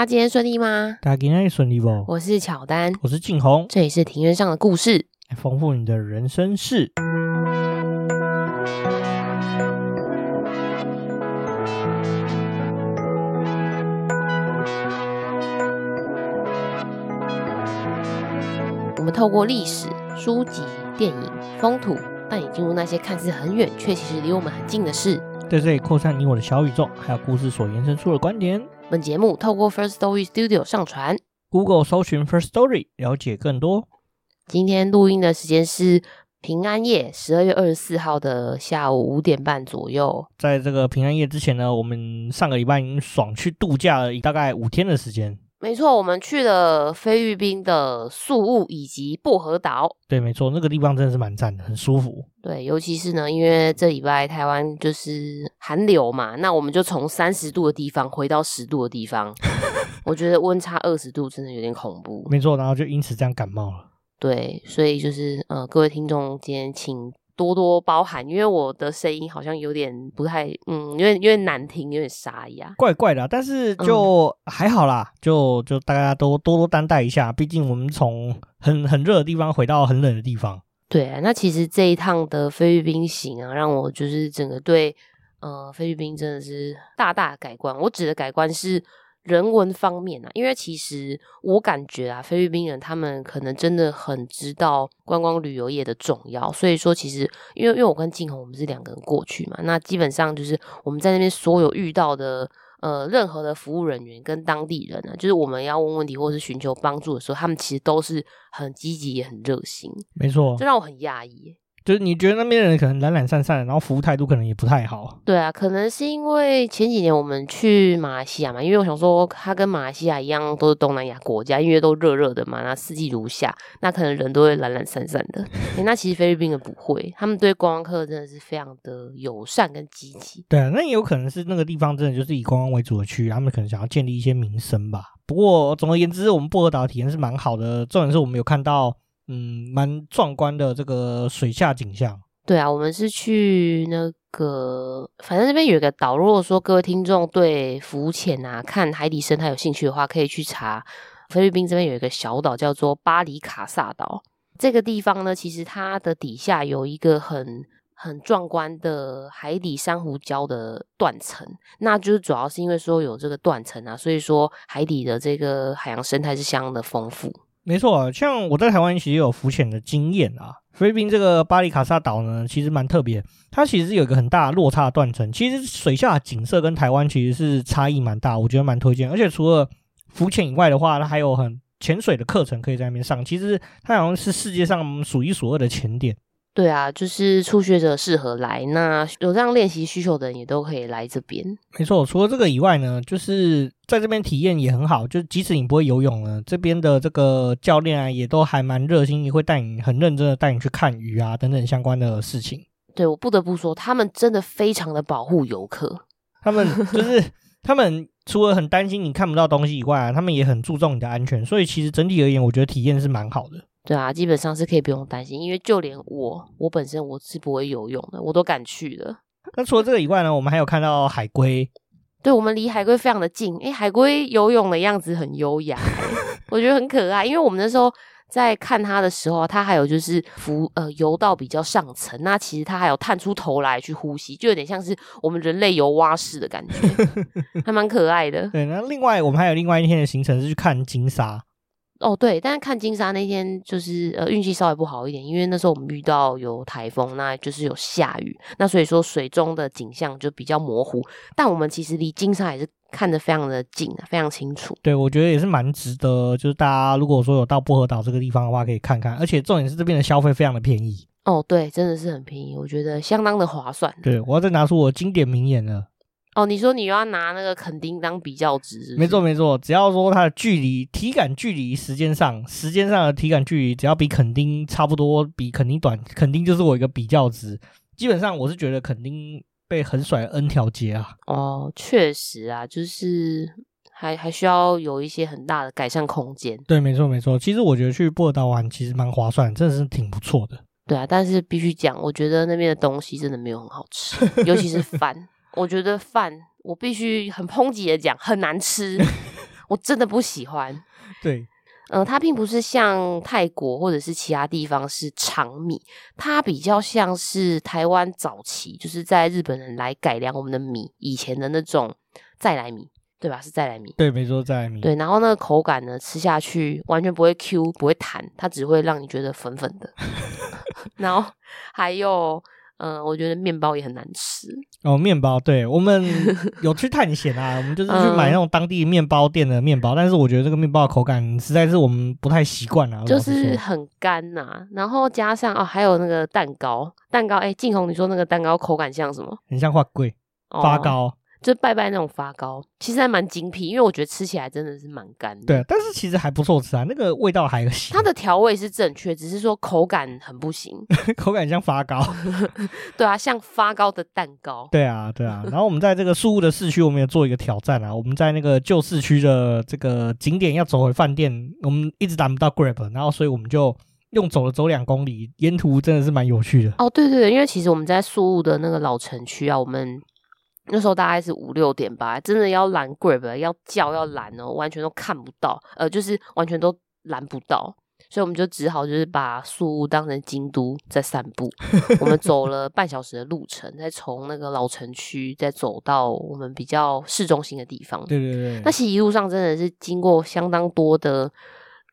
家今天顺利吗？大家今天顺利不？我是巧丹，我是静红，这里是庭院上的故事，丰富你的人生事。我们透过历史、书籍、电影、风土，带你进入那些看似很远，却其实离我们很近的事。在这里扩散你我的小宇宙，还有故事所延伸出的观点。本节目透过 First Story Studio 上传，Google 搜寻 First Story 了解更多。今天录音的时间是平安夜，十二月二十四号的下午五点半左右。在这个平安夜之前呢，我们上个礼拜已经爽去度假了，大概五天的时间。没错，我们去了菲律宾的宿雾以及薄荷岛。对，没错，那个地方真的是蛮赞的，很舒服。对，尤其是呢，因为这礼拜台湾就是寒流嘛，那我们就从三十度的地方回到十度的地方。我觉得温差二十度真的有点恐怖。没错，然后就因此这样感冒了。对，所以就是呃，各位听众今天请。多多包涵，因为我的声音好像有点不太，嗯，有点有点难听，有点沙哑，怪怪的啊。但是就还好啦，嗯、就就大家都多多担待一下。毕竟我们从很很热的地方回到很冷的地方。对啊，那其实这一趟的菲律宾行啊，让我就是整个对呃菲律宾真的是大大改观。我指的改观是。人文方面啊，因为其实我感觉啊，菲律宾人他们可能真的很知道观光旅游业的重要，所以说其实因为因为我跟静红我们是两个人过去嘛，那基本上就是我们在那边所有遇到的呃任何的服务人员跟当地人啊，就是我们要问问题或是寻求帮助的时候，他们其实都是很积极也很热心，没错，这让我很讶异。就是你觉得那边人可能懒懒散散，然后服务态度可能也不太好。对啊，可能是因为前几年我们去马来西亚嘛，因为我想说它跟马来西亚一样都是东南亚国家，因为都热热的嘛，那四季如夏，那可能人都会懒懒散散的。欸，那其实菲律宾人不会，他们对观光客真的是非常的友善跟积极。对啊，那也有可能是那个地方真的就是以观光为主的区域，他们可能想要建立一些名声吧。不过总而言之，我们薄荷岛的体验是蛮好的，重点是我们有看到嗯蛮壮观的这个水下景象。对啊，我们是去那个，反正那边有一个岛。如果说各位听众对浮潜啊、看海底生态有兴趣的话，可以去查菲律宾这边有一个小岛叫做巴里卡萨岛。这个地方呢，其实它的底下有一个很很壮观的海底珊瑚礁的断层。那就是主要是因为说有这个断层啊，所以说海底的这个海洋生态是相当的丰富。没错，像我在台湾其实有浮潜的经验啊。菲律宾这个巴里卡萨岛呢，其实蛮特别，它其实有一个很大的落差断层。其实水下景色跟台湾其实是差异蛮大，我觉得蛮推荐。而且除了浮潜以外的话，它还有很潜水的课程可以在那边上。其实它好像是世界上数一数二的潜点。对啊，就是初学者适合来，那有这样练习需求的人也都可以来这边。没错，除了这个以外呢，就是在这边体验也很好。就即使你不会游泳呢，这边的这个教练啊，也都还蛮热心，也会带你很认真的带你去看鱼啊等等相关的事情。对，我不得不说，他们真的非常的保护游客。他们就 是他们除了很担心你看不到东西以外啊，他们也很注重你的安全。所以其实整体而言，我觉得体验是蛮好的。对啊，基本上是可以不用担心，因为就连我，我本身我是不会游泳的，我都敢去的。那除了这个以外呢，我们还有看到海龟。对，我们离海龟非常的近，诶，海龟游泳的样子很优雅，我觉得很可爱。因为我们那时候在看它的时候，它还有就是浮呃游到比较上层，那其实它还有探出头来去呼吸，就有点像是我们人类游蛙式的感觉，还蛮可爱的。对，那另外我们还有另外一天的行程是去看鲸鲨。哦，对，但是看金沙那天就是呃运气稍微不好一点，因为那时候我们遇到有台风，那就是有下雨，那所以说水中的景象就比较模糊。但我们其实离金沙也是看得非常的近，非常清楚。对，我觉得也是蛮值得，就是大家如果说有到薄荷岛这个地方的话，可以看看。而且重点是这边的消费非常的便宜。哦，对，真的是很便宜，我觉得相当的划算。对，我要再拿出我经典名言了。哦，你说你又要拿那个肯丁当比较值是不是？没错没错，只要说它的距离、体感距离、时间上、时间上的体感距离，只要比肯丁差不多，比肯丁短，肯丁就是我一个比较值。基本上我是觉得肯丁被横甩 N 条街啊。哦，确实啊，就是还还需要有一些很大的改善空间。对，没错没错。其实我觉得去波尔岛玩其实蛮划算，真的是挺不错的。对啊，但是必须讲，我觉得那边的东西真的没有很好吃，尤其是 饭。我觉得饭，我必须很抨击的讲，很难吃。我真的不喜欢。对，呃，它并不是像泰国或者是其他地方是长米，它比较像是台湾早期就是在日本人来改良我们的米以前的那种再来米。对吧？是再来米。对，没错，再来米。对，然后那个口感呢，吃下去完全不会 Q，不会弹，它只会让你觉得粉粉的。然后还有，嗯、呃，我觉得面包也很难吃。哦，面包，对，我们 有去探险啊，我们就是去买那种当地面包店的面包，嗯、但是我觉得这个面包的口感实在是我们不太习惯啊，就是很干呐、啊。然后加上哦，还有那个蛋糕，蛋糕，哎，静红，你说那个蛋糕口感像什么？很像花桂发糕。哦就拜拜那种发糕，其实还蛮精辟，因为我觉得吃起来真的是蛮干的。对，但是其实还不错吃啊，那个味道还行。它的调味是正确，只是说口感很不行，口感像发糕。对啊，像发糕的蛋糕。对啊，对啊。然后我们在这个宿雾的市区，我们也做一个挑战啊。我们在那个旧市区的这个景点要走回饭店，我们一直打不到 Grab，然后所以我们就用走了走两公里，沿途真的是蛮有趣的。哦，对对对，因为其实我们在宿务的那个老城区啊，我们。那时候大概是五六点吧，真的要拦 Grab，要叫要拦哦，完全都看不到，呃，就是完全都拦不到，所以我们就只好就是把宿雾当成京都在散步。我们走了半小时的路程，再从那个老城区再走到我们比较市中心的地方。对对对，那其实一路上真的是经过相当多的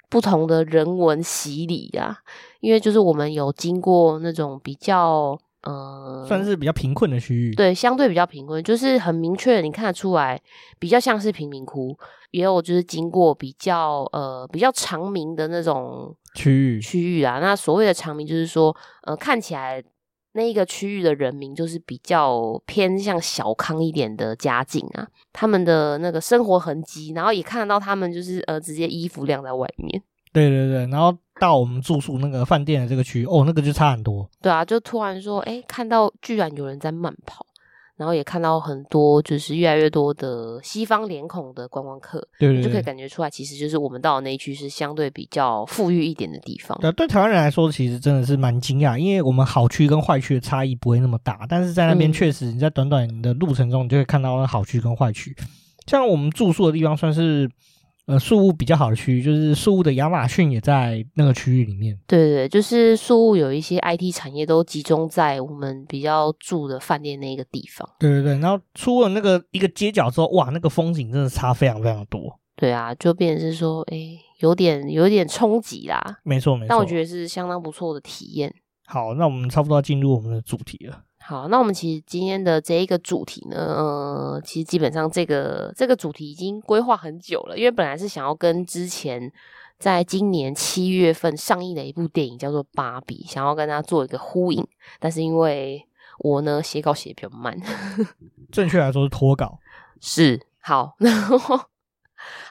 不同的人文洗礼啊，因为就是我们有经过那种比较。嗯，算是比较贫困的区域，对，相对比较贫困，就是很明确的，你看得出来，比较像是贫民窟，也有就是经过比较呃比较长明的那种区域区域啊。那所谓的长明，就是说，呃，看起来那一个区域的人民就是比较偏向小康一点的家境啊，他们的那个生活痕迹，然后也看得到他们就是呃直接衣服晾在外面。对对对，然后到我们住宿那个饭店的这个区域，哦，那个就差很多。对啊，就突然说，哎，看到居然有人在慢跑，然后也看到很多，就是越来越多的西方脸孔的观光客，对对对，就可以感觉出来，其实就是我们到的那一区是相对比较富裕一点的地方。对，对台湾人来说，其实真的是蛮惊讶，因为我们好区跟坏区的差异不会那么大，但是在那边确实，你在短短的路程中，你就会看到好区跟坏区。像我们住宿的地方，算是。呃，宿雾比较好的区域，就是宿雾的亚马逊也在那个区域里面。对对对，就是宿雾有一些 IT 产业都集中在我们比较住的饭店那个地方。对对对，然后出了那个一个街角之后，哇，那个风景真的差非常非常多。对啊，就变成是说，哎，有点有点冲击啦。没错没错，但我觉得是相当不错的体验。好，那我们差不多要进入我们的主题了。好，那我们其实今天的这一个主题呢，呃，其实基本上这个这个主题已经规划很久了，因为本来是想要跟之前在今年七月份上映的一部电影叫做《芭比》，想要跟它做一个呼应，但是因为我呢写稿写比较慢，正确来说是拖稿，是好，然后。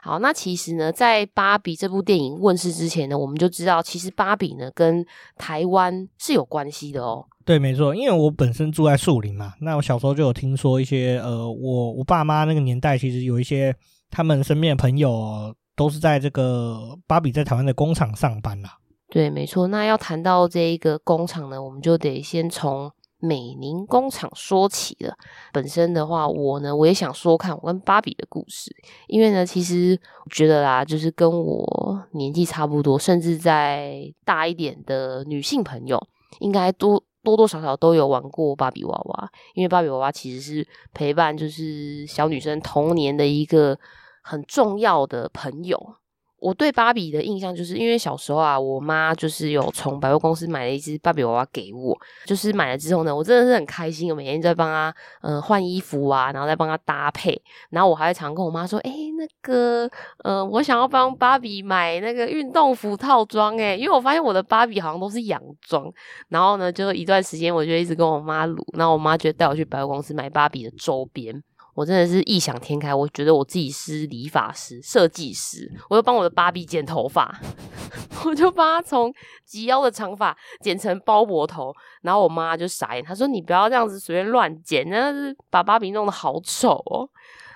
好，那其实呢，在《芭比》这部电影问世之前呢，我们就知道，其实《芭比》呢跟台湾是有关系的哦。对，没错，因为我本身住在树林嘛，那我小时候就有听说一些，呃，我我爸妈那个年代，其实有一些他们身边的朋友都是在这个芭比在台湾的工厂上班啦。对，没错。那要谈到这一个工厂呢，我们就得先从。美宁工厂说起了，本身的话，我呢，我也想说看我跟芭比的故事，因为呢，其实我觉得啦，就是跟我年纪差不多，甚至在大一点的女性朋友，应该多多多少少都有玩过芭比娃娃，因为芭比娃娃其实是陪伴就是小女生童年的一个很重要的朋友。我对芭比的印象，就是因为小时候啊，我妈就是有从百货公司买了一只芭比娃娃给我，就是买了之后呢，我真的是很开心，我每天在帮她嗯换衣服啊，然后再帮她搭配，然后我还会常跟我妈说，诶、欸、那个呃，我想要帮芭比买那个运动服套装，诶因为我发现我的芭比好像都是洋装，然后呢，就一段时间我就一直跟我妈撸，然后我妈就带我去百货公司买芭比的周边。我真的是异想天开，我觉得我自己是理发师、设计师，我就帮我的芭比剪头发，我就帮她从及腰的长发剪成包脖头，然后我妈就傻眼，她说：“你不要这样子随便乱剪，那是把芭比弄得好丑哦。”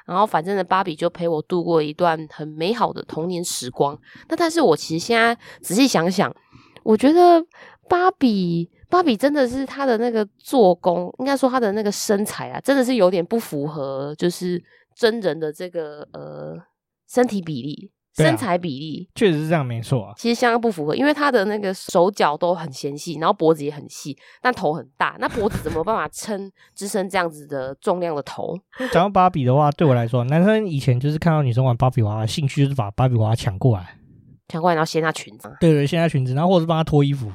然后反正呢，芭比就陪我度过一段很美好的童年时光。那但是我其实现在仔细想想，我觉得芭比。芭比真的是她的那个做工，应该说她的那个身材啊，真的是有点不符合，就是真人的这个呃身体比例。啊、身材比例确实是这样，没错啊。其实相当不符合，因为她的那个手脚都很纤细，然后脖子也很细，但头很大。那脖子怎么办法撑支撑这样子的重量的头？讲到芭比的话，对我来说，男生以前就是看到女生玩芭比娃娃，兴趣就是把芭比娃娃抢过来，抢过来然后掀她裙子。对对，掀她裙子，然后或者是帮她脱衣服。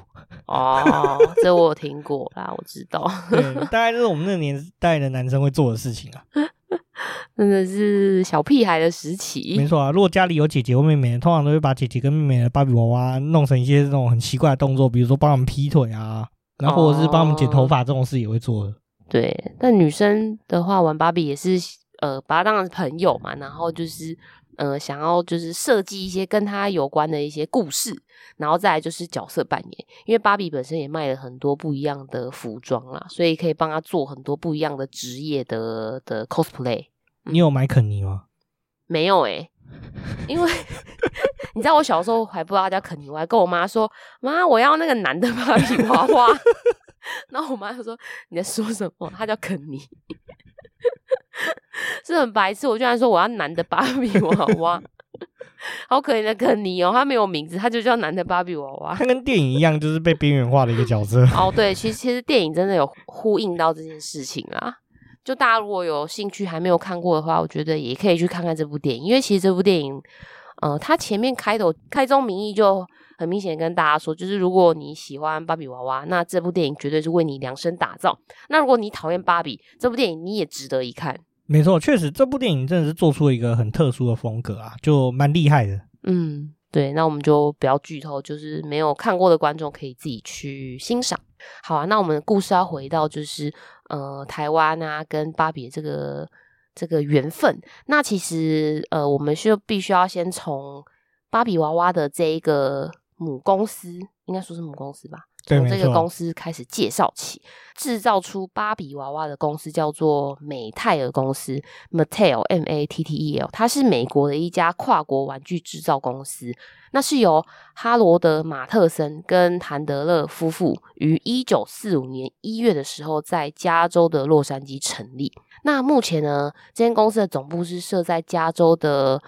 哦，这我有听过啦，我知道。对，大概就是我们那个年代的男生会做的事情啊。真的是小屁孩的时期，没错啊。如果家里有姐姐或妹妹，通常都会把姐姐跟妹妹的芭比娃娃弄成一些这种很奇怪的动作，比如说帮他们劈腿啊，然后或者是帮他们剪头发这种事也会做的。对，但女生的话玩芭比也是呃，把她当成朋友嘛，然后就是呃，想要就是设计一些跟他有关的一些故事，然后再来就是角色扮演，因为芭比本身也卖了很多不一样的服装啦，所以可以帮他做很多不一样的职业的的 cosplay。你有买肯尼吗？没有诶、欸，因为 你知道我小时候还不知道他叫肯尼，我还跟我妈说：“妈，我要那个男的芭比娃娃。”然后我妈就说：“你在说什么？他叫肯尼，是很白痴。”我居然说我要男的芭比娃娃，好可怜的肯尼哦，他没有名字，他就叫男的芭比娃娃。他跟电影一样，就是被边缘化的一个角色。哦，对，其实其实电影真的有呼应到这件事情啊。就大家如果有兴趣还没有看过的话，我觉得也可以去看看这部电影，因为其实这部电影，呃，它前面开头开宗明义就很明显跟大家说，就是如果你喜欢芭比娃娃，那这部电影绝对是为你量身打造。那如果你讨厌芭比，这部电影你也值得一看。没错，确实这部电影真的是做出了一个很特殊的风格啊，就蛮厉害的。嗯，对，那我们就不要剧透，就是没有看过的观众可以自己去欣赏。好啊，那我们的故事要回到就是。呃，台湾啊，跟芭比这个这个缘分，那其实呃，我们就必须要先从芭比娃娃的这一个母公司，应该说是母公司吧，从这个公司开始介绍起。制造出芭比娃娃的公司叫做美泰尔公司 （Mattel，M A T T E L），它是美国的一家跨国玩具制造公司。那是由哈罗德·马特森跟谭德勒夫妇于一九四五年一月的时候在加州的洛杉矶成立。那目前呢，这间公司的总部是设在加州的。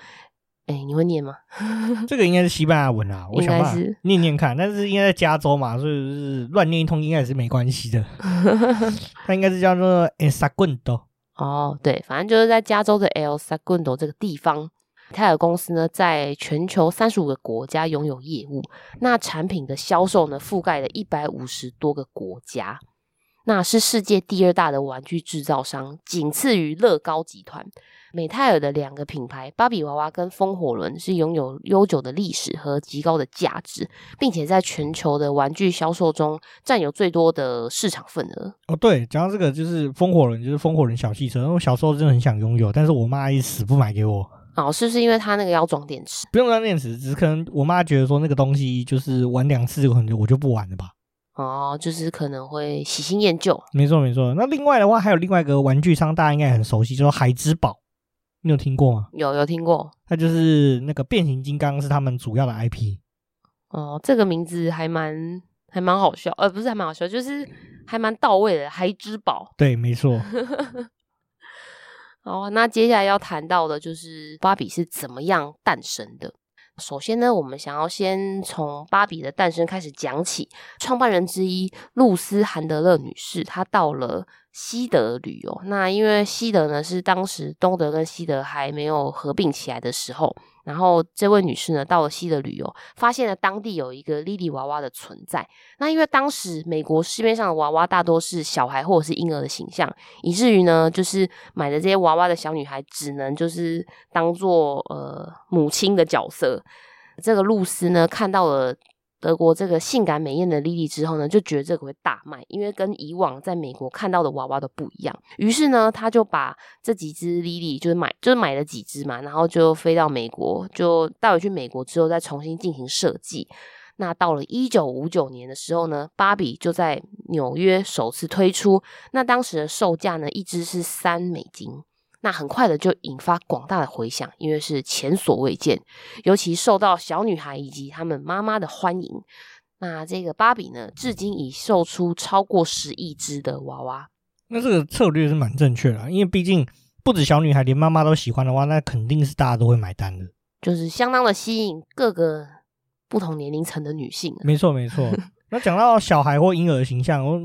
哎，你会念吗？这个应该是西班牙文啊，我想办法念念看。但是应该在加州嘛，所以是乱念一通应该也是没关系的。它应该是叫做 El Segundo。哦，对，反正就是在加州的 El Segundo 这个地方。泰尔公司呢，在全球三十五个国家拥有业务，那产品的销售呢，覆盖了一百五十多个国家，那是世界第二大的玩具制造商，仅次于乐高集团。美泰尔的两个品牌，芭比娃娃跟风火轮，是拥有悠久的历史和极高的价值，并且在全球的玩具销售中占有最多的市场份额。哦，对，讲到这个，就是风火轮，就是风火轮小汽车。我小时候真的很想拥有，但是我妈一直死不买给我。哦，是不是因为它那个要装电池？不用装电池，只是可能我妈觉得说那个东西就是玩两次，可能我就不玩了吧。哦，就是可能会喜新厌旧。没错，没错。那另外的话，还有另外一个玩具商，大家应该很熟悉，就是海之宝。你有听过吗？有，有听过。它就是那个变形金刚是他们主要的 IP。哦，这个名字还蛮还蛮好笑，呃，不是还蛮好笑，就是还蛮到位的。孩之宝，对，没错。好，那接下来要谈到的就是芭比是怎么样诞生的。首先呢，我们想要先从芭比的诞生开始讲起。创办人之一露丝·韩德勒女士，她到了西德旅游。那因为西德呢是当时东德跟西德还没有合并起来的时候。然后这位女士呢到了西德旅游，发现了当地有一个莉莉娃娃的存在。那因为当时美国市面上的娃娃大多是小孩或者是婴儿的形象，以至于呢就是买的这些娃娃的小女孩只能就是当做呃母亲的角色。这个露丝呢看到了。德国这个性感美艳的莉莉之后呢，就觉得这个会大卖，因为跟以往在美国看到的娃娃都不一样。于是呢，他就把这几只莉莉，就是买，就是买了几只嘛，然后就飞到美国，就带回去美国之后再重新进行设计。那到了一九五九年的时候呢，芭比就在纽约首次推出。那当时的售价呢，一只是三美金。那很快的就引发广大的回响，因为是前所未见，尤其受到小女孩以及他们妈妈的欢迎。那这个芭比呢，至今已售出超过十亿只的娃娃。那这个策略是蛮正确的，因为毕竟不止小女孩，连妈妈都喜欢的话，那肯定是大家都会买单的。就是相当的吸引各个不同年龄层的女性。没错，没错。那讲到小孩或婴儿的形象，我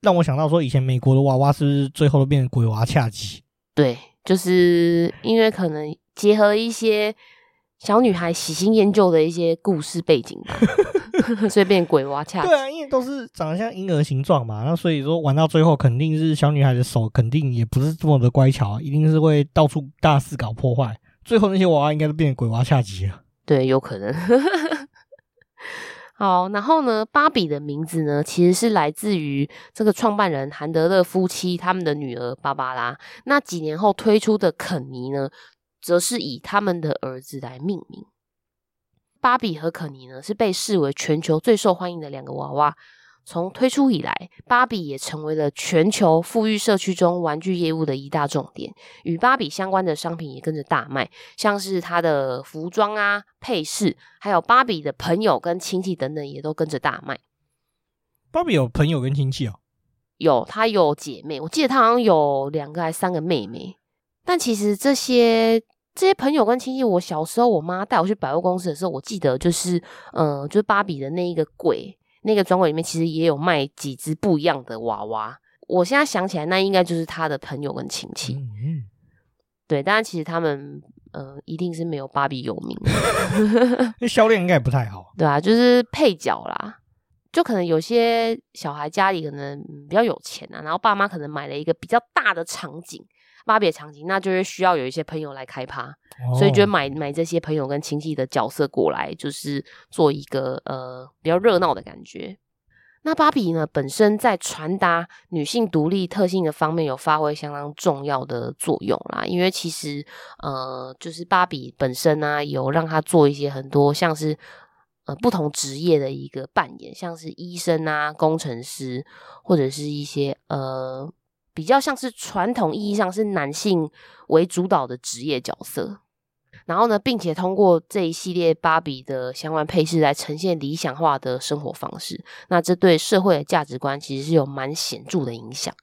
让我想到说，以前美国的娃娃是不是最后都变成鬼娃恰吉？对，就是因为可能结合一些小女孩喜新厌旧的一些故事背景吧，所以变鬼娃恰吉。对啊，因为都是长得像婴儿形状嘛，那所以说玩到最后，肯定是小女孩的手肯定也不是这么的乖巧，一定是会到处大肆搞破坏。最后那些娃娃应该都变成鬼娃恰吉了。对，有可能。好，然后呢，芭比的名字呢，其实是来自于这个创办人韩德勒夫妻他们的女儿芭芭拉。那几年后推出的肯尼呢，则是以他们的儿子来命名。芭比和肯尼呢，是被视为全球最受欢迎的两个娃娃。从推出以来，芭比也成为了全球富裕社区中玩具业务的一大重点，与芭比相关的商品也跟着大卖，像是它的服装啊、配饰，还有芭比的朋友跟亲戚等等，也都跟着大卖。芭比有朋友跟亲戚哦？有，她有姐妹，我记得她好像有两个还三个妹妹。但其实这些这些朋友跟亲戚，我小时候我妈带我去百货公司的时候，我记得就是，嗯、呃，就是芭比的那一个柜。那个专柜里面其实也有卖几只不一样的娃娃，我现在想起来，那应该就是他的朋友跟亲戚。嗯嗯，对，但是其实他们，呃，一定是没有芭比有名的，那销量应该也不太好。对啊，就是配角啦，就可能有些小孩家里可能比较有钱啊，然后爸妈可能买了一个比较大的场景。芭比的场景，那就是需要有一些朋友来开趴，哦、所以就买买这些朋友跟亲戚的角色过来，就是做一个呃比较热闹的感觉。那芭比呢，本身在传达女性独立特性的方面有发挥相当重要的作用啦，因为其实呃就是芭比本身呢、啊，有让她做一些很多像是呃不同职业的一个扮演，像是医生啊、工程师或者是一些呃。比较像是传统意义上是男性为主导的职业角色，然后呢，并且通过这一系列芭比的相关配饰来呈现理想化的生活方式，那这对社会的价值观其实是有蛮显著的影响。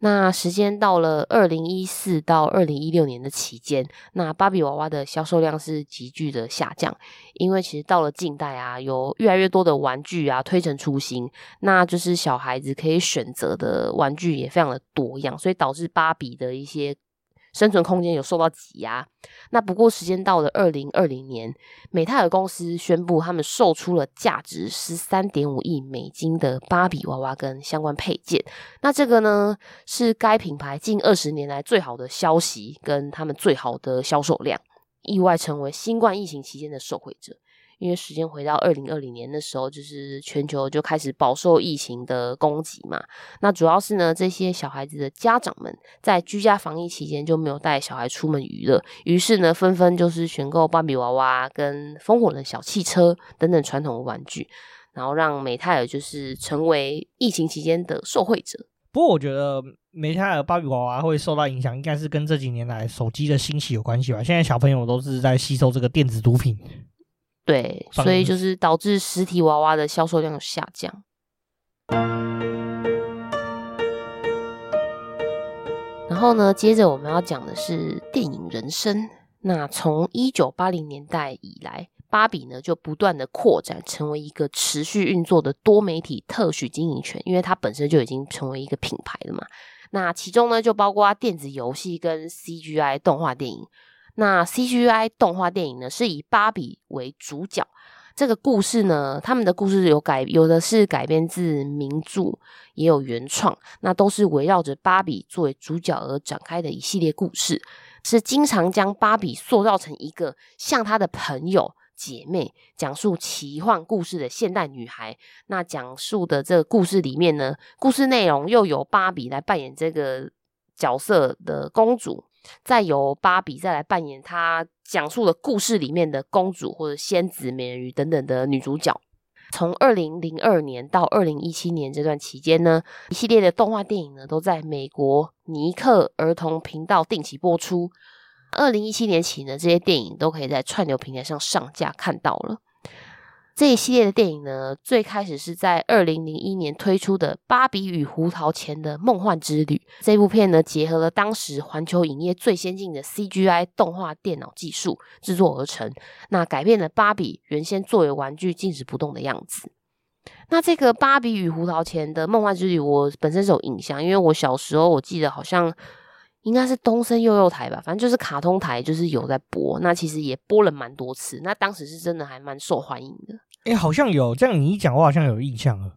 那时间到了二零一四到二零一六年的期间，那芭比娃娃的销售量是急剧的下降，因为其实到了近代啊，有越来越多的玩具啊推陈出新，那就是小孩子可以选择的玩具也非常的多样，所以导致芭比的一些。生存空间有受到挤压。那不过时间到了二零二零年，美泰尔公司宣布他们售出了价值十三点五亿美金的芭比娃娃跟相关配件。那这个呢，是该品牌近二十年来最好的消息跟他们最好的销售量，意外成为新冠疫情期间的受惠者。因为时间回到二零二零年的时候，就是全球就开始饱受疫情的攻击嘛。那主要是呢，这些小孩子的家长们在居家防疫期间就没有带小孩出门娱乐，于是呢，纷纷就是选购芭比娃娃跟风火轮小汽车等等传统的玩具，然后让美泰尔就是成为疫情期间的受惠者。不过，我觉得美泰尔芭比娃娃会受到影响，应该是跟这几年来手机的兴起有关系吧。现在小朋友都是在吸收这个电子毒品。对，所以就是导致实体娃娃的销售量有下降。然后呢，接着我们要讲的是电影人生。那从一九八零年代以来，芭比呢就不断的扩展，成为一个持续运作的多媒体特许经营权，因为它本身就已经成为一个品牌了嘛。那其中呢，就包括电子游戏跟 CGI 动画电影。那 CGI 动画电影呢，是以芭比为主角。这个故事呢，他们的故事有改，有的是改编自名著，也有原创。那都是围绕着芭比作为主角而展开的一系列故事，是经常将芭比塑造成一个像她的朋友、姐妹，讲述奇幻故事的现代女孩。那讲述的这个故事里面呢，故事内容又有芭比来扮演这个角色的公主。再由芭比再来扮演她讲述的故事里面的公主或者仙子、美人鱼等等的女主角。从二零零二年到二零一七年这段期间呢，一系列的动画电影呢都在美国尼克儿童频道定期播出。二零一七年起呢，这些电影都可以在串流平台上上架看到了。这一系列的电影呢，最开始是在二零零一年推出的《芭比与胡桃钳的梦幻之旅》。这部片呢，结合了当时环球影业最先进的 CGI 动画电脑技术制作而成，那改变了芭比原先作为玩具静止不动的样子。那这个《芭比与胡桃钳的梦幻之旅》，我本身是有印象，因为我小时候我记得好像。应该是东森幼幼台吧，反正就是卡通台，就是有在播。那其实也播了蛮多次，那当时是真的还蛮受欢迎的。哎、欸，好像有这样，你一讲，我好像有印象了。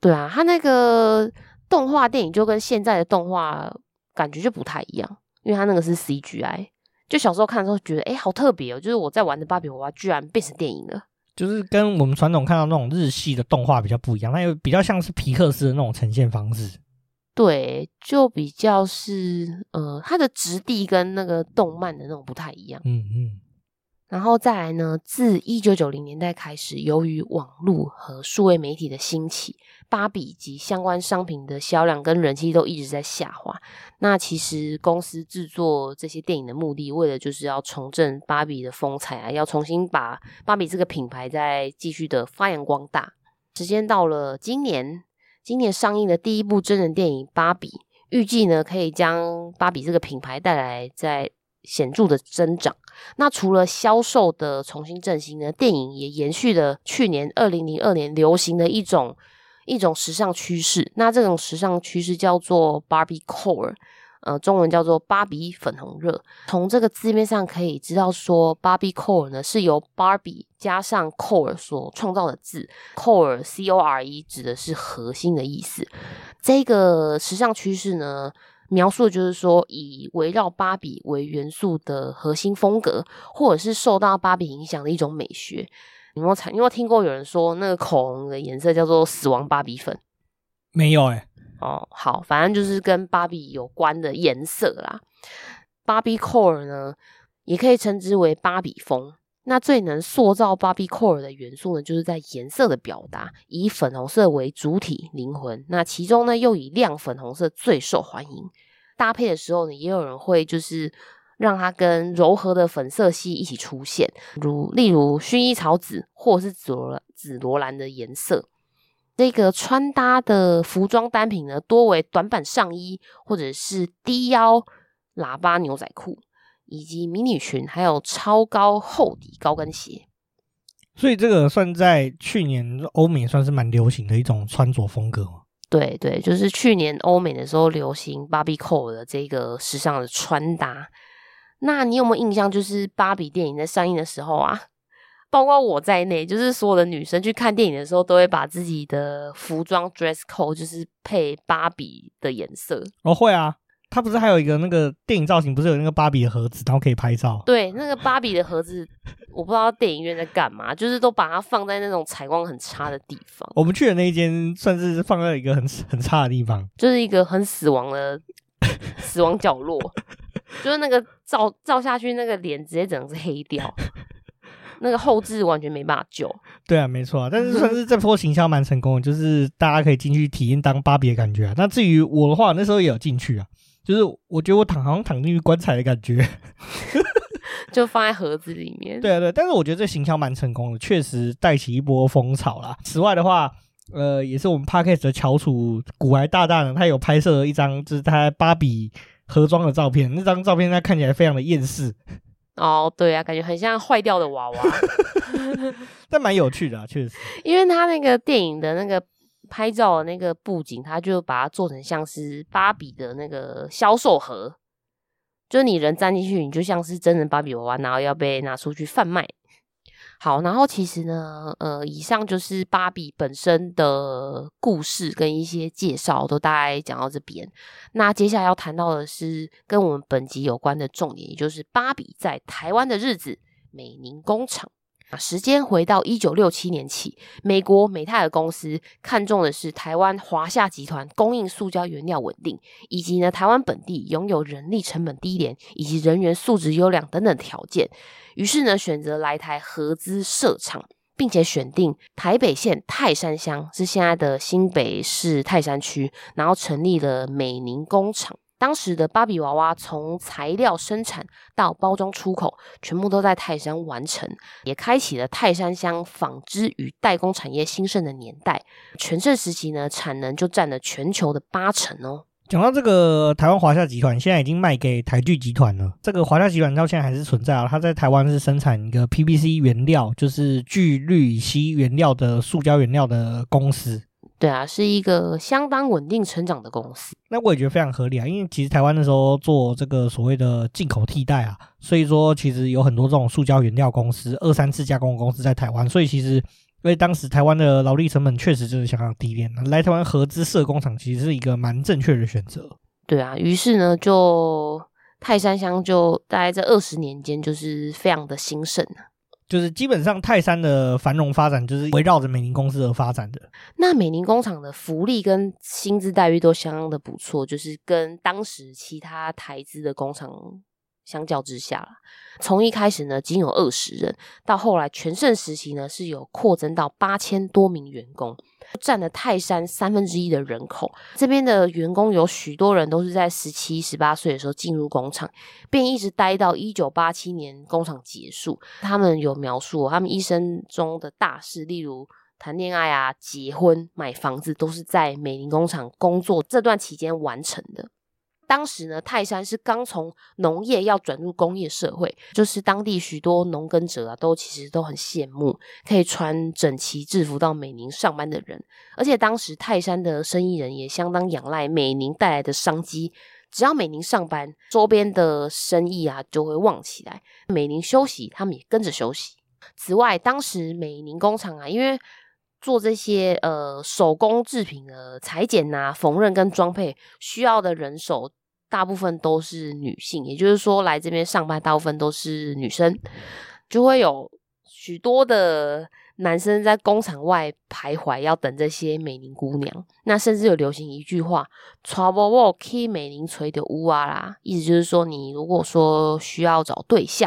对啊，他那个动画电影就跟现在的动画感觉就不太一样，因为他那个是 CGI。就小时候看的时候觉得，哎、欸，好特别哦，就是我在玩的芭比娃娃居然变成电影了，就是跟我们传统看到那种日系的动画比较不一样，它又比较像是皮克斯的那种呈现方式。对，就比较是呃，它的质地跟那个动漫的那种不太一样。嗯嗯。然后再来呢，自一九九零年代开始，由于网络和数位媒体的兴起，芭比及相关商品的销量跟人气都一直在下滑。那其实公司制作这些电影的目的，为了就是要重振芭比的风采啊，要重新把芭比这个品牌再继续的发扬光大。时间到了今年。今年上映的第一部真人电影《芭比》，预计呢可以将芭比这个品牌带来在显著的增长。那除了销售的重新振兴呢，电影也延续了去年二零零二年流行的一种一种时尚趋势。那这种时尚趋势叫做 Barbie Core。呃，中文叫做芭比粉红热。从这个字面上可以知道，说芭比 core 呢是由芭比加上 core 所创造的字。core c o r e 指的是核心的意思。这个时尚趋势呢，描述的就是说以围绕芭比为元素的核心风格，或者是受到芭比影响的一种美学。你有没有有没有听过有人说那个口红的颜色叫做死亡芭比粉？没有哎、欸。哦，好，反正就是跟芭比有关的颜色啦。芭比 core 呢，也可以称之为芭比风。那最能塑造芭比 core 的元素呢，就是在颜色的表达，以粉红色为主体灵魂。那其中呢，又以亮粉红色最受欢迎。搭配的时候呢，也有人会就是让它跟柔和的粉色系一起出现，如例如薰衣草紫或者是紫罗紫罗兰的颜色。这个穿搭的服装单品呢，多为短版上衣，或者是低腰喇叭牛仔裤，以及迷你裙，还有超高厚底高跟鞋。所以这个算在去年欧美算是蛮流行的一种穿着风格。对对，就是去年欧美的时候流行芭比 core 的这个时尚的穿搭。那你有没有印象？就是芭比电影在上映的时候啊？包括我在内，就是所有的女生去看电影的时候，都会把自己的服装 dress code 就是配芭比的颜色。哦，会啊，它不是还有一个那个电影造型，不是有那个芭比的盒子，然后可以拍照。对，那个芭比的盒子，我不知道电影院在干嘛，就是都把它放在那种采光很差的地方。我们去的那一间算是放在一个很很差的地方，就是一个很死亡的 死亡角落，就是那个照照下去，那个脸直接整个是黑掉。那个后置完全没办法救。对啊，没错啊，但是算是这波行销蛮成功的，就是大家可以进去体验当芭比的感觉啊。那至于我的话，那时候也有进去啊，就是我觉得我躺好像躺进去棺材的感觉，就放在盒子里面。对啊，对，但是我觉得这行销蛮成功的，确实带起一波风潮啦。此外的话，呃，也是我们 Podcast 的翘楚古埃大大呢，他有拍摄了一张就是他芭比盒装的照片，那张照片他看起来非常的厌世。哦，对啊，感觉很像坏掉的娃娃，但蛮有趣的啊，确实。因为他那个电影的那个拍照的那个布景，他就把它做成像是芭比的那个销售盒，就是你人站进去，你就像是真人芭比娃娃，然后要被拿出去贩卖。好，然后其实呢，呃，以上就是芭比本身的故事跟一些介绍，都大概讲到这边。那接下来要谈到的是跟我们本集有关的重点，也就是芭比在台湾的日子——美宁工厂。时间回到一九六七年起，美国美泰尔公司看中的是台湾华夏集团供应塑胶原料稳定，以及呢台湾本地拥有人力成本低廉以及人员素质优良等等条件，于是呢选择来台合资设厂，并且选定台北县泰山乡，是现在的新北市泰山区，然后成立了美宁工厂。当时的芭比娃娃从材料生产到包装出口，全部都在泰山完成，也开启了泰山乡纺织与代工产业兴盛的年代。全盛时期呢，产能就占了全球的八成哦。讲到这个台湾华夏集团，现在已经卖给台剧集团了。这个华夏集团到现在还是存在啊，它在台湾是生产一个 PVC 原料，就是聚氯乙烯原料的塑胶原料的公司。对啊，是一个相当稳定成长的公司。那我也觉得非常合理啊，因为其实台湾那时候做这个所谓的进口替代啊，所以说其实有很多这种塑胶原料公司、二三次加工公司在台湾，所以其实因为当时台湾的劳力成本确实就是相当低廉，来台湾合资设工厂其实是一个蛮正确的选择。对啊，于是呢，就泰山乡就大概在二十年间就是非常的兴盛。就是基本上泰山的繁荣发展，就是围绕着美林公司而发展的。那美林工厂的福利跟薪资待遇都相当的不错，就是跟当时其他台资的工厂相较之下，从一开始呢仅有二十人，到后来全盛时期呢是有扩增到八千多名员工。占了泰山三分之一的人口，这边的员工有许多人都是在十七、十八岁的时候进入工厂，并一直待到一九八七年工厂结束。他们有描述，他们一生中的大事，例如谈恋爱啊、结婚、买房子，都是在美林工厂工作这段期间完成的。当时呢，泰山是刚从农业要转入工业社会，就是当地许多农耕者啊，都其实都很羡慕可以穿整齐制服到美宁上班的人。而且当时泰山的生意人也相当仰赖美宁带来的商机，只要美宁上班，周边的生意啊就会旺起来；美宁休息，他们也跟着休息。此外，当时美宁工厂啊，因为做这些呃手工制品的裁剪啊、缝纫跟装配需要的人手。大部分都是女性，也就是说来这边上班大部分都是女生，就会有许多的男生在工厂外徘徊，要等这些美宁姑娘。那甚至有流行一句话：“娶某某去美玲垂的屋啊啦。”意思就是说，你如果说需要找对象，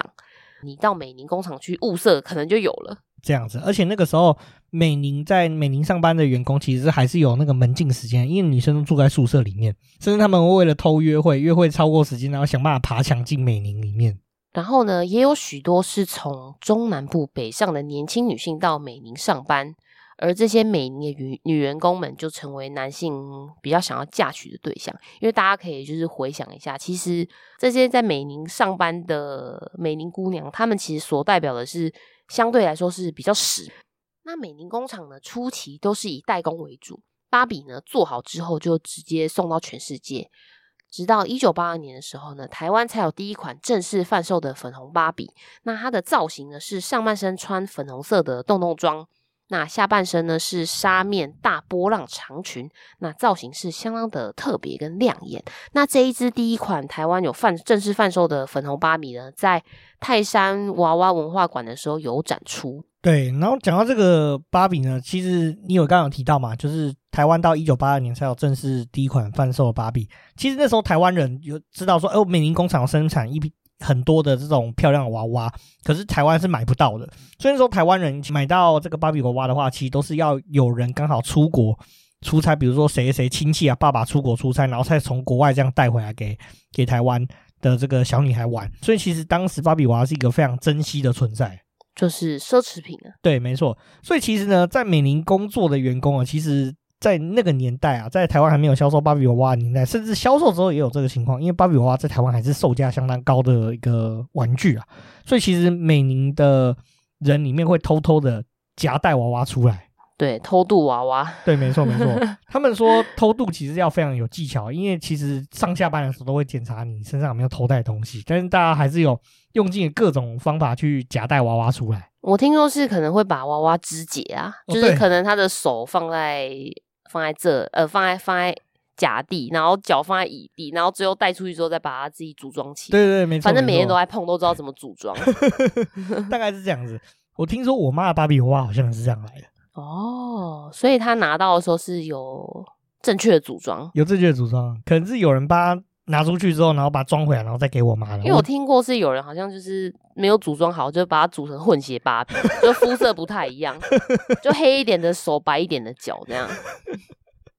你到美玲工厂去物色，可能就有了。这样子，而且那个时候。美宁在美宁上班的员工其实还是有那个门禁时间，因为女生都住在宿舍里面，甚至他们为了偷约会，约会超过时间，然后想办法爬墙进美宁里面。然后呢，也有许多是从中南部北上的年轻女性到美宁上班，而这些美宁的女女员工们就成为男性比较想要嫁娶的对象。因为大家可以就是回想一下，其实这些在美宁上班的美宁姑娘，她们其实所代表的是相对来说是比较实。那美宁工厂呢，初期都是以代工为主，芭比呢做好之后就直接送到全世界。直到一九八二年的时候呢，台湾才有第一款正式贩售的粉红芭比。那它的造型呢是上半身穿粉红色的洞洞装，那下半身呢是纱面大波浪长裙，那造型是相当的特别跟亮眼。那这一支第一款台湾有贩正式贩售的粉红芭比呢，在泰山娃娃文化馆的时候有展出。对，然后讲到这个芭比呢，其实你有刚刚有提到嘛，就是台湾到一九八二年才有正式第一款贩售的芭比。其实那时候台湾人有知道说，哦，美宁工厂生产一批很多的这种漂亮的娃娃，可是台湾是买不到的。所以说台湾人买到这个芭比娃娃的话，其实都是要有人刚好出国出差，比如说谁谁亲戚啊，爸爸出国出差，然后再从国外这样带回来给给台湾的这个小女孩玩。所以其实当时芭比娃娃是一个非常珍惜的存在。就是奢侈品啊，对，没错。所以其实呢，在美林工作的员工啊，其实，在那个年代啊，在台湾还没有销售芭比娃娃的年代，甚至销售之后也有这个情况，因为芭比娃娃在台湾还是售价相当高的一个玩具啊。所以其实美宁的人里面会偷偷的夹带娃娃出来。对，偷渡娃娃。对，没错没错。他们说偷渡其实要非常有技巧，因为其实上下班的时候都会检查你身上有没有偷带东西，但是大家还是有用尽各种方法去夹带娃娃出来。我听说是可能会把娃娃肢解啊，哦、就是可能他的手放在放在这，呃，放在放在甲地，然后脚放在乙地，然后最后带出去之后再把它自己组装起来。对对对，没错。反正每天都在碰，都知道怎么组装。大概是这样子。我听说我妈的芭比娃娃好像是这样来的。哦，所以她拿到的时候是有正确的组装，有正确的组装，可能是有人把它拿出去之后，然后把它装回来，然后再给我妈。因为我听过是有人好像就是没有组装好，就把它组成混血芭比，就肤色不太一样，就黑一点的手，白一点的脚这样。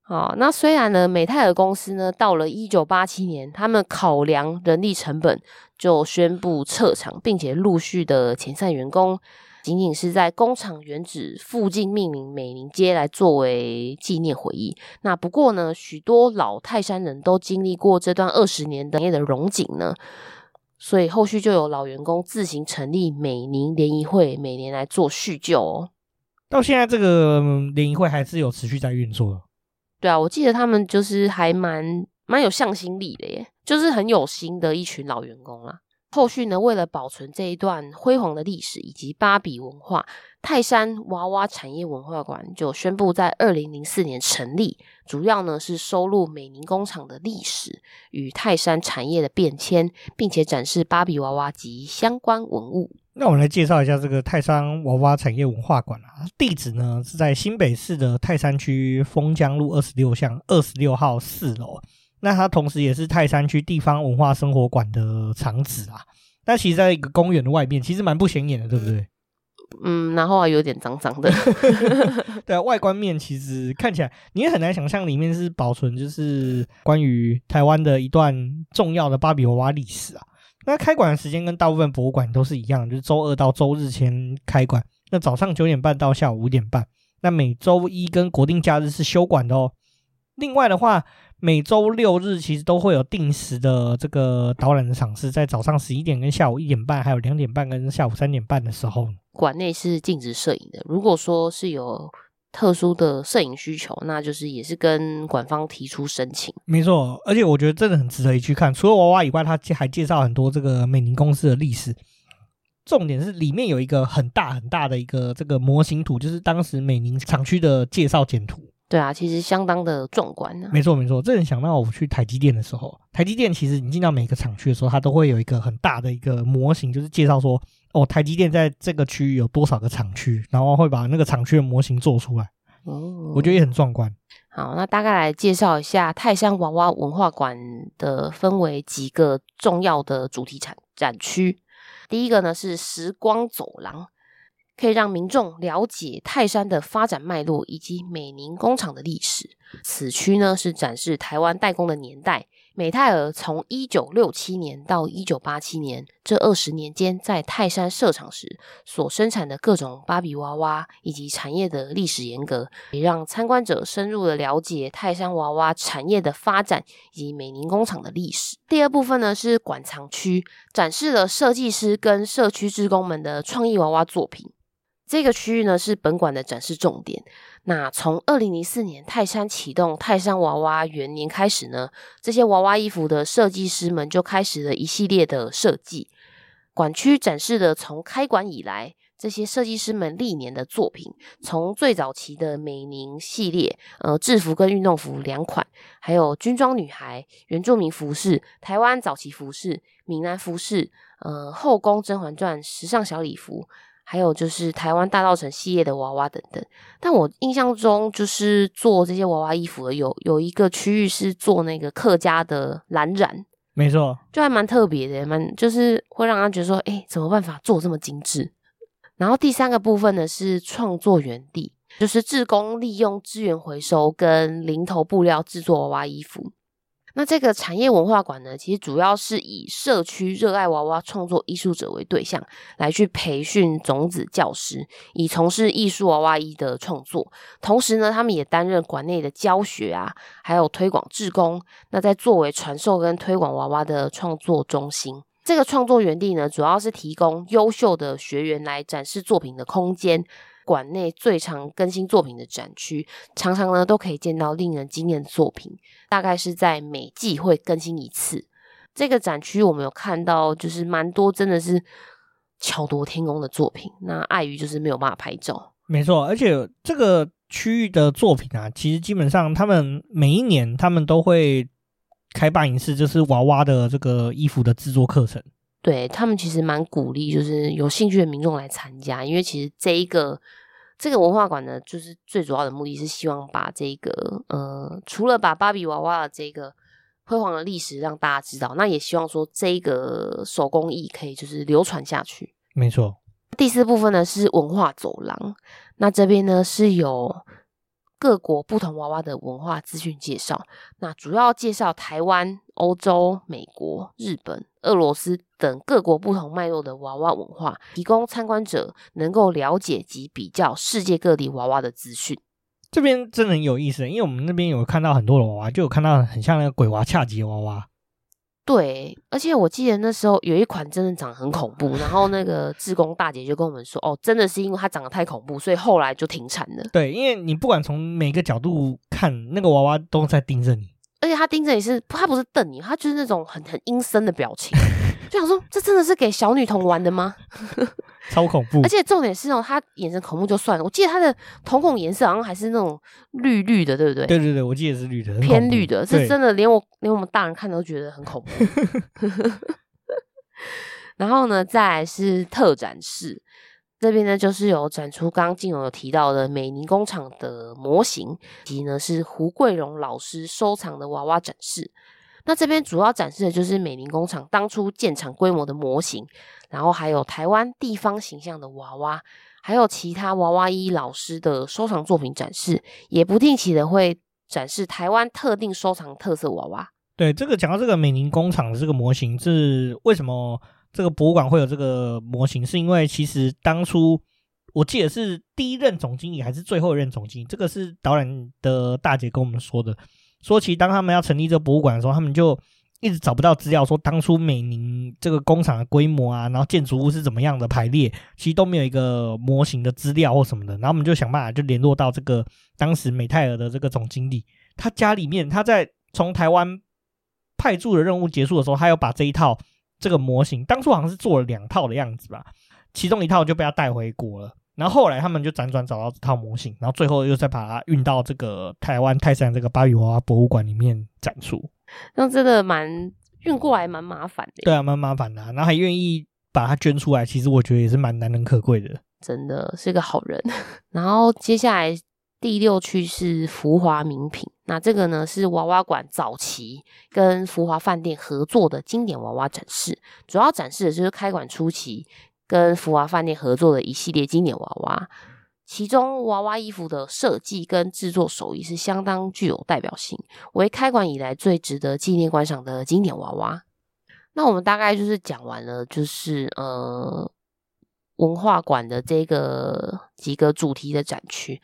好，那虽然呢，美泰尔公司呢，到了一九八七年，他们考量人力成本，就宣布撤厂，并且陆续的遣散员工，仅仅是在工厂原址附近命名美林街来作为纪念回忆。那不过呢，许多老泰山人都经历过这段二十年的的荣景呢，所以后续就有老员工自行成立美宁联谊会，每年来做叙旧哦。到现在，这个联谊会还是有持续在运作的。对啊，我记得他们就是还蛮蛮有向心力的耶，就是很有心的一群老员工啦。后续呢，为了保存这一段辉煌的历史以及芭比文化，泰山娃娃产业文化馆就宣布在二零零四年成立，主要呢是收录美宁工厂的历史与泰山产业的变迁，并且展示芭比娃娃及相关文物。那我们来介绍一下这个泰山娃娃产业文化馆啊，地址呢是在新北市的泰山区丰江路二十六巷二十六号四楼。那它同时也是泰山区地方文化生活馆的场址啊。那其实在一个公园的外面，其实蛮不显眼的，对不对？嗯，然后还有点脏脏的。对啊，外观面其实看起来你也很难想象里面是保存就是关于台湾的一段重要的芭比娃娃历史啊。那开馆的时间跟大部分博物馆都是一样，就是周二到周日前开馆。那早上九点半到下午五点半。那每周一跟国定假日是休馆的哦。另外的话，每周六日其实都会有定时的这个导览的场次，在早上十一点跟下午一点半，还有两点半跟下午三点半的时候。馆内是禁止摄影的。如果说是有特殊的摄影需求，那就是也是跟馆方提出申请。没错，而且我觉得真的很值得一去看。除了娃娃以外，他还介绍很多这个美宁公司的历史。重点是里面有一个很大很大的一个这个模型图，就是当时美宁厂区的介绍简图。对啊，其实相当的壮观呢。没错没错，这人想到我去台积电的时候，台积电其实你进到每个厂区的时候，它都会有一个很大的一个模型，就是介绍说。哦，台积电在这个区域有多少个厂区？然后会把那个厂区的模型做出来。哦，我觉得也很壮观。好，那大概来介绍一下泰山娃娃文化馆的分为几个重要的主题展展区。第一个呢是时光走廊，可以让民众了解泰山的发展脉络以及美宁工厂的历史。此区呢是展示台湾代工的年代。美泰尔从一九六七年到一九八七年这二十年间，在泰山设厂时所生产的各种芭比娃娃以及产业的历史沿革，也让参观者深入的了解泰山娃娃产业的发展以及美宁工厂的历史。第二部分呢是馆藏区，展示了设计师跟社区职工们的创意娃娃作品。这个区域呢是本馆的展示重点。那从二零零四年泰山启动泰山娃娃元年开始呢，这些娃娃衣服的设计师们就开始了一系列的设计。馆区展示的从开馆以来这些设计师们历年的作品，从最早期的美宁系列，呃，制服跟运动服两款，还有军装女孩、原住民服饰、台湾早期服饰、闽南服饰，呃，后宫甄嬛传时尚小礼服。还有就是台湾大道城系列的娃娃等等，但我印象中就是做这些娃娃衣服的有有一个区域是做那个客家的蓝染，没错，就还蛮特别的，蛮就是会让人觉得说，哎，怎么办法做这么精致？然后第三个部分呢是创作园地，就是志工利用资源回收跟零头布料制作娃娃衣服。那这个产业文化馆呢，其实主要是以社区热爱娃娃创作艺术者为对象，来去培训种子教师，以从事艺术娃娃衣的创作。同时呢，他们也担任馆内的教学啊，还有推广志工。那在作为传授跟推广娃娃的创作中心，这个创作园地呢，主要是提供优秀的学员来展示作品的空间。馆内最常更新作品的展区，常常呢都可以见到令人惊艳的作品，大概是在每季会更新一次。这个展区我们有看到，就是蛮多真的是巧夺天工的作品。那碍于就是没有办法拍照，没错。而且这个区域的作品啊，其实基本上他们每一年他们都会开办一次，就是娃娃的这个衣服的制作课程。对，他们其实蛮鼓励，就是有兴趣的民众来参加，因为其实这一个这个文化馆呢，就是最主要的目的是希望把这个呃，除了把芭比娃娃的这个辉煌的历史让大家知道，那也希望说这个手工艺可以就是流传下去。没错。第四部分呢是文化走廊，那这边呢是有各国不同娃娃的文化资讯介绍。那主要介绍台湾、欧洲、美国、日本、俄罗斯等各国不同脉络的娃娃文化，提供参观者能够了解及比较世界各地娃娃的资讯。这边真的很有意思，因为我们那边有看到很多的娃娃，就有看到很像那个鬼娃恰吉娃娃。对，而且我记得那时候有一款真的长得很恐怖，然后那个志工大姐就跟我们说，哦，真的是因为它长得太恐怖，所以后来就停产了。对，因为你不管从每个角度看，那个娃娃都在盯着你，而且他盯着你是，他不是瞪你，他就是那种很很阴森的表情，就想说，这真的是给小女童玩的吗？超恐怖！而且重点是哦，他眼神恐怖就算了，我记得他的瞳孔颜色好像还是那种绿绿的，对不对？对对对，我记得是绿的，偏绿的，是真的，连我连我们大人看都觉得很恐怖。然后呢，再来是特展室这边呢，就是有展出刚刚静蓉有提到的美凝工厂的模型，以及呢是胡桂荣老师收藏的娃娃展示。那这边主要展示的就是美凝工厂当初建厂规模的模型，然后还有台湾地方形象的娃娃，还有其他娃娃衣老师的收藏作品展示，也不定期的会展示台湾特定收藏特色娃娃。对，这个讲到这个美凝工厂的这个模型，是为什么这个博物馆会有这个模型？是因为其实当初我记得是第一任总经理还是最后一任总经理，这个是导览的大姐跟我们说的。说其实当他们要成立这个博物馆的时候，他们就一直找不到资料，说当初美宁这个工厂的规模啊，然后建筑物是怎么样的排列，其实都没有一个模型的资料或什么的。然后我们就想办法就联络到这个当时美泰尔的这个总经理，他家里面他在从台湾派驻的任务结束的时候，他有把这一套这个模型，当初好像是做了两套的样子吧，其中一套就被他带回国了。然后后来他们就辗转找到这套模型，然后最后又再把它运到这个台湾泰山这个芭比娃娃博物馆里面展出。那这个蛮运过来蛮麻烦的。对啊，蛮麻烦的啊。然后还愿意把它捐出来，其实我觉得也是蛮难能可贵的。真的是个好人。然后接下来第六区是福华名品，那这个呢是娃娃馆早期跟福华饭店合作的经典娃娃展示，主要展示的就是开馆初期。跟福华饭店合作的一系列经典娃娃，其中娃娃衣服的设计跟制作手艺是相当具有代表性，为开馆以来最值得纪念观赏的经典娃娃。那我们大概就是讲完了，就是呃文化馆的这个几个主题的展区。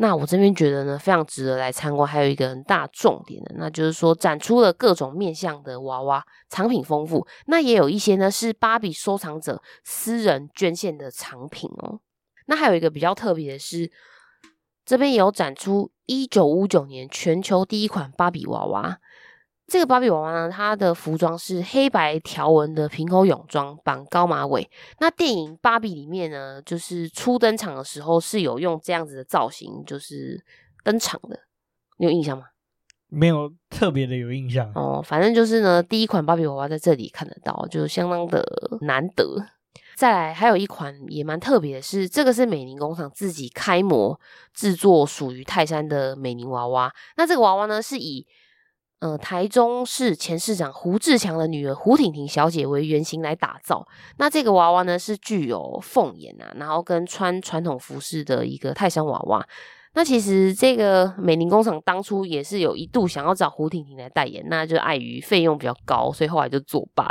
那我这边觉得呢，非常值得来参观。还有一个很大重点的，那就是说展出了各种面向的娃娃，藏品丰富。那也有一些呢是芭比收藏者私人捐献的藏品哦。那还有一个比较特别的是，这边有展出一九五九年全球第一款芭比娃娃。这个芭比娃娃呢，它的服装是黑白条纹的平口泳装，绑高马尾。那电影《芭比》里面呢，就是初登场的时候是有用这样子的造型，就是登场的。你有印象吗？没有特别的有印象哦。反正就是呢，第一款芭比娃娃在这里看得到，就相当的难得。再来，还有一款也蛮特别的是，这个是美宁工厂自己开模制作，属于泰山的美宁娃娃。那这个娃娃呢，是以嗯，台中市前市长胡志强的女儿胡婷婷小姐为原型来打造。那这个娃娃呢，是具有凤眼啊，然后跟穿传统服饰的一个泰山娃娃。那其实这个美凝工厂当初也是有一度想要找胡婷婷来代言，那就碍于费用比较高，所以后来就作罢。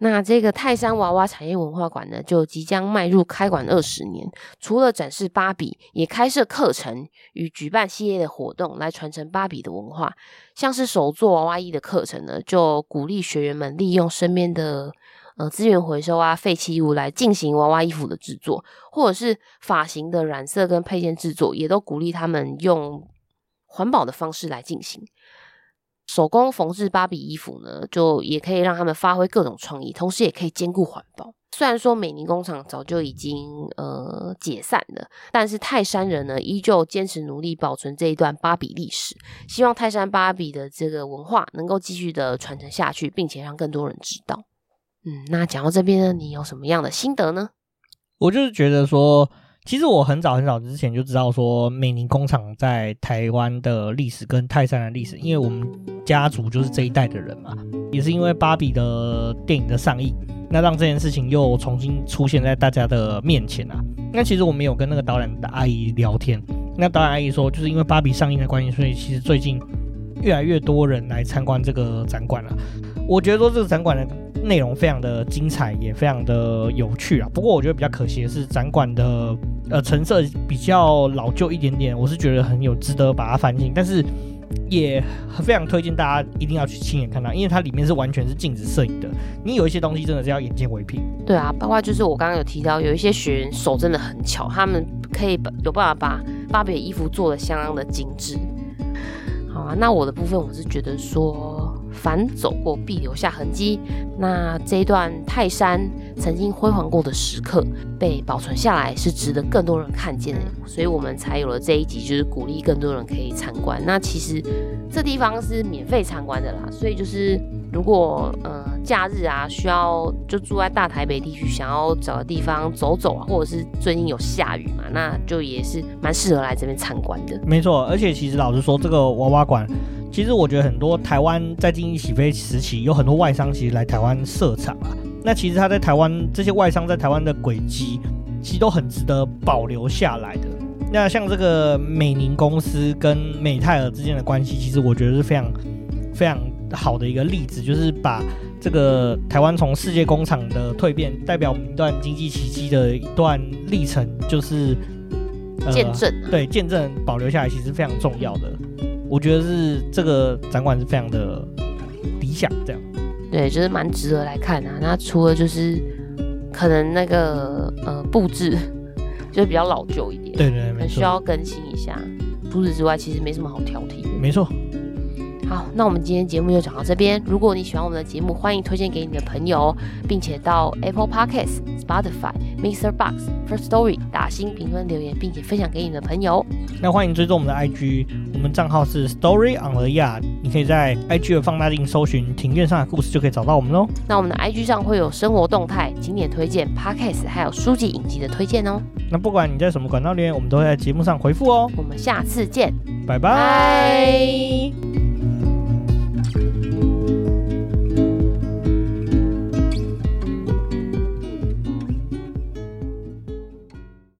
那这个泰山娃娃产业文化馆呢，就即将迈入开馆二十年。除了展示芭比，也开设课程与举办系列的活动，来传承芭比的文化。像是手做娃娃衣的课程呢，就鼓励学员们利用身边的呃资源回收啊、废弃物来进行娃娃衣服的制作，或者是发型的染色跟配件制作，也都鼓励他们用环保的方式来进行。手工缝制芭比衣服呢，就也可以让他们发挥各种创意，同时也可以兼顾环保。虽然说美尼工厂早就已经呃解散了，但是泰山人呢依旧坚持努力保存这一段芭比历史，希望泰山芭比的这个文化能够继续的传承下去，并且让更多人知道。嗯，那讲到这边呢，你有什么样的心得呢？我就是觉得说。其实我很早很早之前就知道说美宁工厂在台湾的历史跟泰山的历史，因为我们家族就是这一代的人嘛，也是因为芭比的电影的上映，那让这件事情又重新出现在大家的面前啊。那其实我们有跟那个导演的阿姨聊天，那导演，阿姨说，就是因为芭比上映的关系，所以其实最近越来越多人来参观这个展馆了。我觉得说这个展馆的内容非常的精彩，也非常的有趣啊。不过我觉得比较可惜的是，展馆的呃成色比较老旧一点点，我是觉得很有值得把它翻新，但是。也非常推荐大家一定要去亲眼看到，因为它里面是完全是静止摄影的。你有一些东西真的是要眼见为凭。对啊，包括就是我刚刚有提到，有一些学员手真的很巧，他们可以把有办法把芭比的衣服做的相当的精致。好啊，那我的部分我是觉得说。凡走过必留下痕迹，那这一段泰山曾经辉煌过的时刻被保存下来，是值得更多人看见的，所以我们才有了这一集，就是鼓励更多人可以参观。那其实这地方是免费参观的啦，所以就是如果呃假日啊需要就住在大台北地区，想要找个地方走走啊，或者是最近有下雨嘛，那就也是蛮适合来这边参观的。没错，而且其实老实说，这个娃娃馆。其实我觉得很多台湾在经济起飞时期，有很多外商其实来台湾设厂啊。那其实他在台湾这些外商在台湾的轨迹，其实都很值得保留下来的。那像这个美宁公司跟美泰尔之间的关系，其实我觉得是非常非常好的一个例子，就是把这个台湾从世界工厂的蜕变，代表我们一段经济奇迹的一段历程，就是、呃、见证、啊，对，见证保留下来，其实非常重要的。我觉得是这个展馆是非常的理想，这样。对，就是蛮值得来看啊。那除了就是可能那个呃布置就是比较老旧一点，对对，對，很，需要更新一下。除此之外，其实没什么好挑剔的。没错。好，那我们今天节目就讲到这边。如果你喜欢我们的节目，欢迎推荐给你的朋友，并且到 Apple Podcasts、Spotify、Mixer Box、First Story 打新评分留言，并且分享给你的朋友。那欢迎追踪我们的 IG，我们账号是 Story on the Yard，你可以在 IG 的放大镜搜寻庭院上的故事，就可以找到我们喽。那我们的 IG 上会有生活动态、景点推荐、Podcast 还有书籍影集的推荐哦。那不管你在什么管道留言，我们都会在节目上回复哦。我们下次见，拜拜。